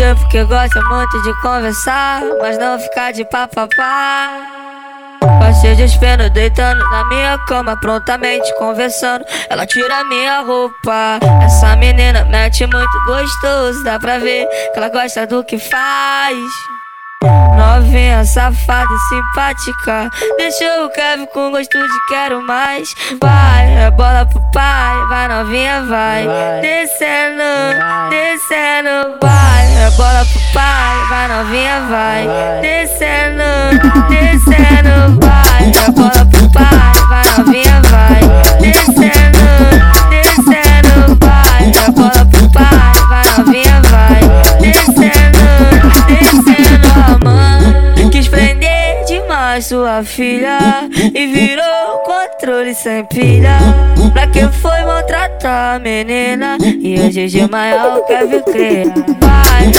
tipo que gosta muito de conversar, mas não ficar de papapá. Passei de espelho deitando na minha cama, prontamente conversando. Ela tira minha roupa. Essa menina mete muito gostoso, dá pra ver que ela gosta do que faz. Novinha, safada e simpática. Deixou o Kevin com gosto de quero mais. Vai, é bola pro pai. Vai, novinha, vai. Vai. Descendo, Vai. descendo, vai. Bola pro pai. Vai, novinha, vai. Descendo, descendo, vai. É bola pro pai. Vai, novinha, vai. Descendo, descendo, vai. É bola pro pai. Vai, novinha, vai. Descendo, descendo, a mãe quis prender demais sua filha e virou controle sem pilha. Pra que foi maltratar a menina e hoje de maior quer vir crer. Vai,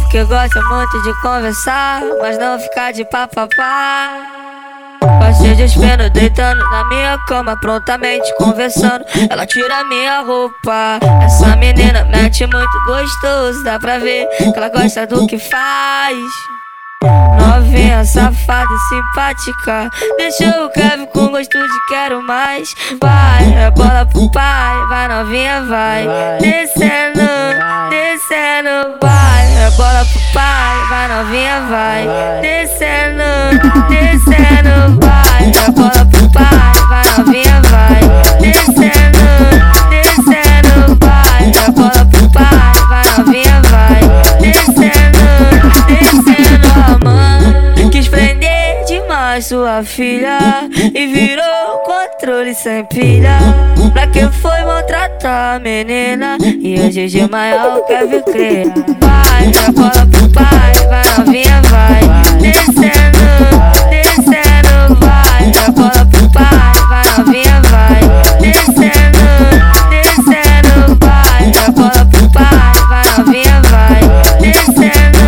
Ela é do tipo que gosta muito de conversar, mas não ficar de papapá. Passei de espelho deitando na minha cama, prontamente conversando. Ela tira minha roupa. Essa menina mete muito gostoso, dá pra ver que ela gosta do que faz. Novinha, safada e simpática. Deixou o Kevin com gosto de quero mais. Vai, é bola pro pai. Vai, novinha, vai. Vai. Descendo, descendo, vai. Bola pro pai. Vai, novinha, vai. Descendo, descendo, vai. É bola pro mais sua filha E virou controle sem pilha. Pra quem foi maltratar a menina? E o GG maior quer vir crer Vai, tracola pro pai, vai novinha, vai. Descendo, descendo, vai Tracola pro pai, vai novinha, vai. Descendo, descendo, vai Tracola pro pai, vai novinha, vai. Descendo